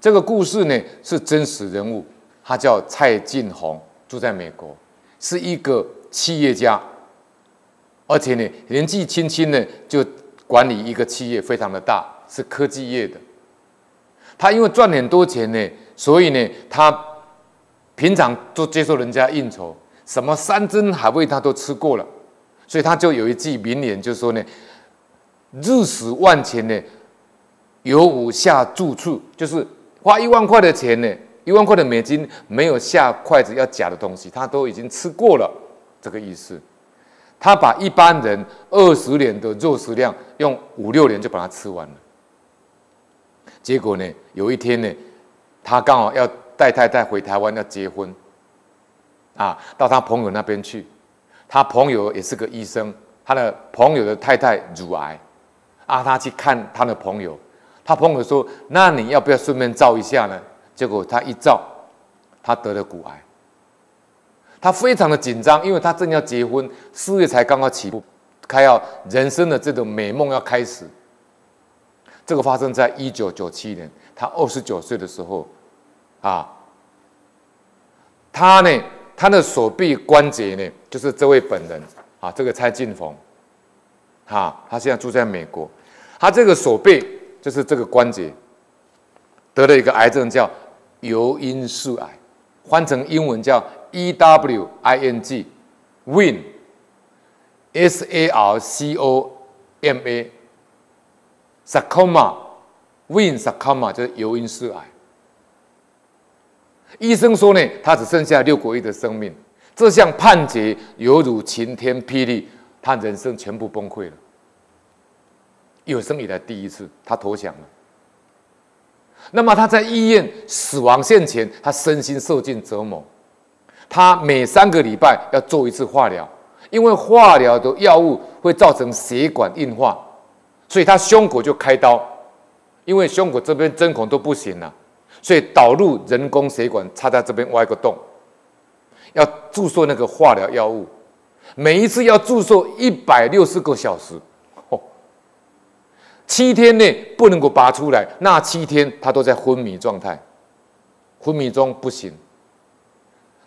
这个故事呢是真实人物，他叫蔡进鸿，住在美国，是一个企业家，而且呢年纪轻轻呢就管理一个企业非常的大，是科技业的。他因为赚很多钱呢，所以呢他平常都接受人家应酬，什么山珍海味他都吃过了，所以他就有一句名言，就是说呢，日使万钱呢，犹无下住处，就是。花一万块的钱呢，一万块的美金没有下筷子要夹的东西，他都已经吃过了，这个意思。他把一般人二十年的肉食量用五六年就把它吃完了。结果呢，有一天呢，他刚好要带太太回台湾要结婚，啊，到他朋友那边去，他朋友也是个医生，他的朋友的太太乳癌，啊，他去看他的朋友。他朋友说：“那你要不要顺便照一下呢？”结果他一照，他得了骨癌。他非常的紧张，因为他正要结婚，事业才刚刚起步，开要人生的这种美梦要开始。这个发生在一九九七年，他二十九岁的时候，啊，他呢，他的手臂关节呢，就是这位本人啊，这个蔡进峰，啊，他现在住在美国，他这个手臂。就是这个关节得了一个癌症，叫尤因氏癌，换成英文叫 E W I N G，Win，S A R C O M A，sarcoma，Win sarcoma 就是尤因氏癌。医生说呢，他只剩下六个月的生命，这项判决犹如晴天霹雳，他人生全部崩溃了。有生以来第一次，他投降了。那么他在医院死亡线前，他身心受尽折磨。他每三个礼拜要做一次化疗，因为化疗的药物会造成血管硬化，所以他胸口就开刀。因为胸口这边针孔都不行了，所以导入人工血管，插在这边挖一个洞，要注射那个化疗药物。每一次要注射一百六十个小时。七天内不能够拔出来，那七天他都在昏迷状态，昏迷中不行。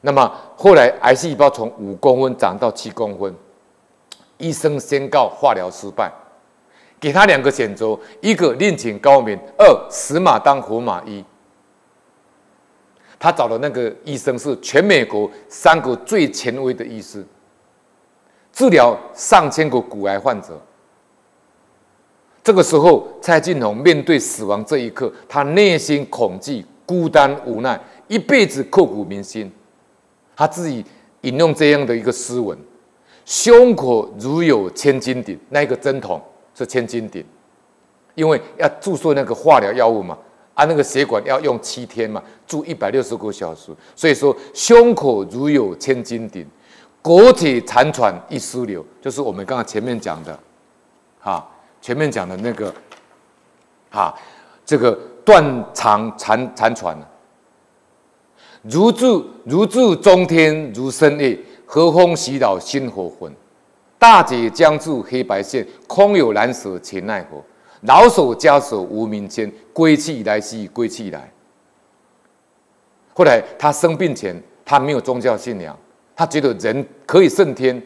那么后来癌细胞从五公分长到七公分，医生宣告化疗失败，给他两个选择：一个另请高明，二死马当活马医。他找的那个医生是全美国三个最权威的医师，治疗上千个骨癌患者。这个时候，蔡进鸿面对死亡这一刻，他内心恐惧、孤单、无奈，一辈子刻骨铭心。他自己引用这样的一个诗文：“胸口如有千斤顶，那个针筒是千斤顶，因为要注射那个化疗药物嘛，啊，那个血管要用七天嘛，注一百六十个小时，所以说胸口如有千斤顶，国体残喘一丝流，就是我们刚刚前面讲的，哈。”前面讲的那个，啊，这个断肠残残喘，如柱如柱中天如深夜，和风袭扰心火焚。大劫将至黑白线，空有难舍且奈何？老手家手无名间，归去来兮归去来。后来他生病前，他没有宗教信仰，他觉得人可以胜天。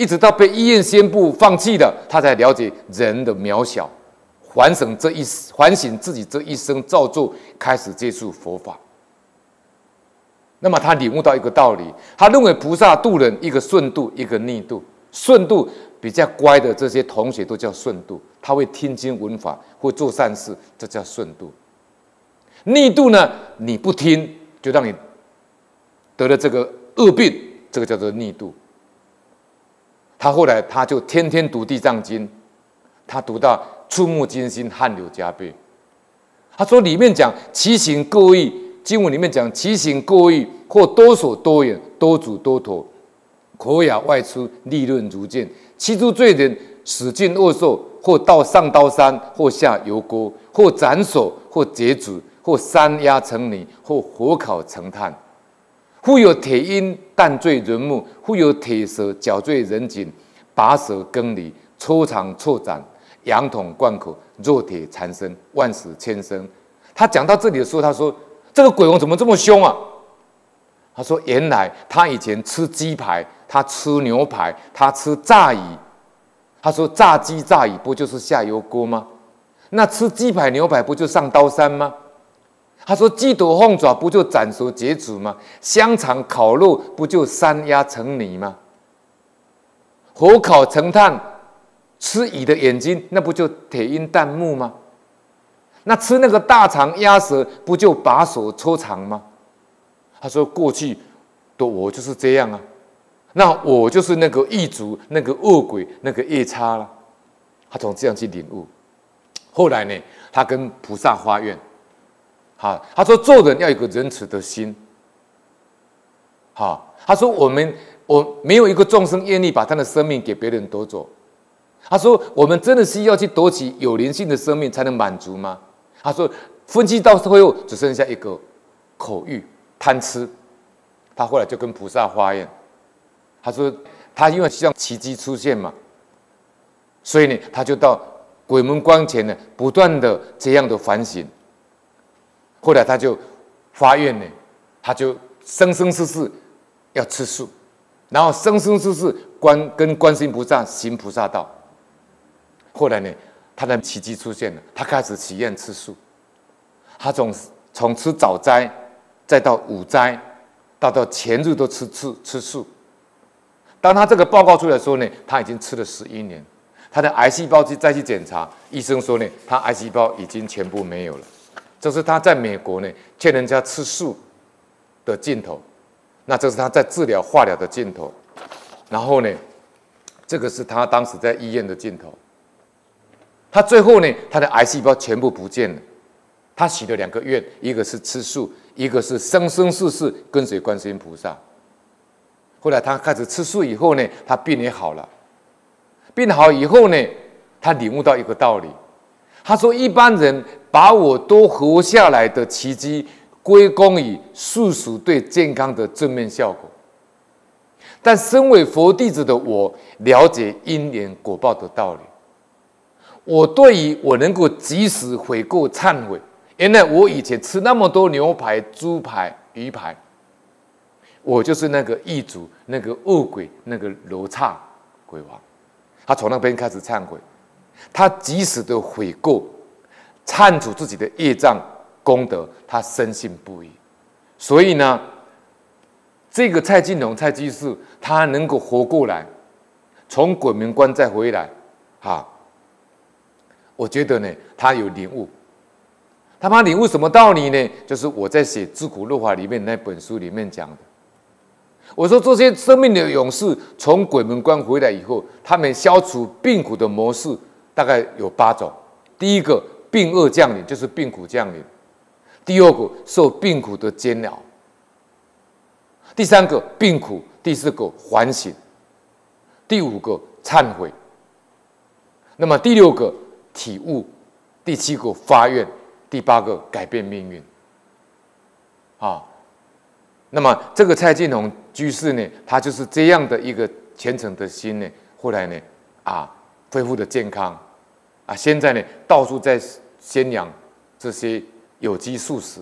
一直到被医院宣布放弃了，他才了解人的渺小，反省这一反省自己这一生造作，开始接触佛法。那么他领悟到一个道理，他认为菩萨度人，一个顺度，一个逆度。顺度比较乖的这些同学都叫顺度，他会听经闻法，会做善事，这叫顺度。逆度呢，你不听，就让你得了这个恶病，这个叫做逆度。他后来他就天天读《地藏经》，他读到触目惊心、汗流浃背。他说里面讲其行各异，经文里面讲其行各异，或多所多眼，多足多妥，口哑外出，利润如剑。七诸罪人使尽恶受，或到上刀山，或下油锅，或斩首，或截指，或山压成泥，或火烤成炭。忽有铁鹰弹坠人目，忽有铁蛇绞醉人颈，拔舌耕犁，抽肠错斩，羊筒灌口，弱铁缠身，万死千生。他讲到这里的时候，他说：“这个鬼王怎么这么凶啊？”他说：“原来他以前吃鸡排，他吃牛排，他吃炸鱼。他说炸鸡炸鱼不就是下油锅吗？那吃鸡排牛排不就上刀山吗？他说鸡斗凤爪不就斩熟解煮吗？香肠烤肉不就山压成泥吗？火烤成炭，吃蚁的眼睛那不就铁鹰弹目吗？那吃那个大肠鸭舌不就把手抽肠吗？”他说：“过去的我就是这样啊，那我就是那个异族、那个恶鬼、那个夜叉了。”他从这样去领悟。后来呢，他跟菩萨发愿，好，他说做人要有个仁慈的心。好，他说我们我没有一个众生愿意把他的生命给别人夺走。他说我们真的是要去夺取有灵性的生命才能满足吗？他说分析到最后只剩下一个口欲。贪吃，他后来就跟菩萨发愿，他说他因为希望奇迹出现嘛，所以呢，他就到鬼门关前呢，不断的这样的反省。后来他就发愿呢，他就生生世世要吃素，然后生生世世观跟观世音菩萨行菩萨道。后来呢，他的奇迹出现了，他开始祈愿吃素，他从从吃早斋。再到午斋，到到前日都吃吃吃素。当他这个报告出来的时候呢，他已经吃了十一年，他的癌细胞去再去检查，医生说呢，他癌细胞已经全部没有了。这是他在美国呢劝人家吃素的镜头，那这是他在治疗化疗的镜头。然后呢，这个是他当时在医院的镜头。他最后呢，他的癌细胞全部不见了。他许了两个愿，一个是吃素。一个是生生世世跟随观世音菩萨。后来他开始吃素以后呢，他病也好了。病好以后呢，他领悟到一个道理。他说：“一般人把我都活下来的奇迹归功于素食对健康的正面效果，但身为佛弟子的我，了解因缘果报的道理。我对于我能够及时悔过忏悔。”原来我以前吃那么多牛排、猪排、鱼排，我就是那个异族、那个恶鬼、那个罗刹鬼王。他从那边开始忏悔，他及时的悔过，忏除自己的业障功德，他深信不疑。所以呢，这个蔡金龙蔡居士，他能够活过来，从鬼门关再回来，哈，我觉得呢，他有领悟。他怕领悟什么道理呢？就是我在写《自苦乐法》里面那本书里面讲的。我说这些生命的勇士从鬼门关回来以后，他们消除病苦的模式大概有八种。第一个，病厄降临，就是病苦降临；第二个，受病苦的煎熬；第三个，病苦；第四个，反省；第五个，忏悔；那么第六个，体悟；第七个，发愿。第八个改变命运，啊，那么这个蔡金龙居士呢，他就是这样的一个虔诚的心呢，后来呢，啊，恢复的健康，啊，现在呢，到处在宣扬这些有机素食。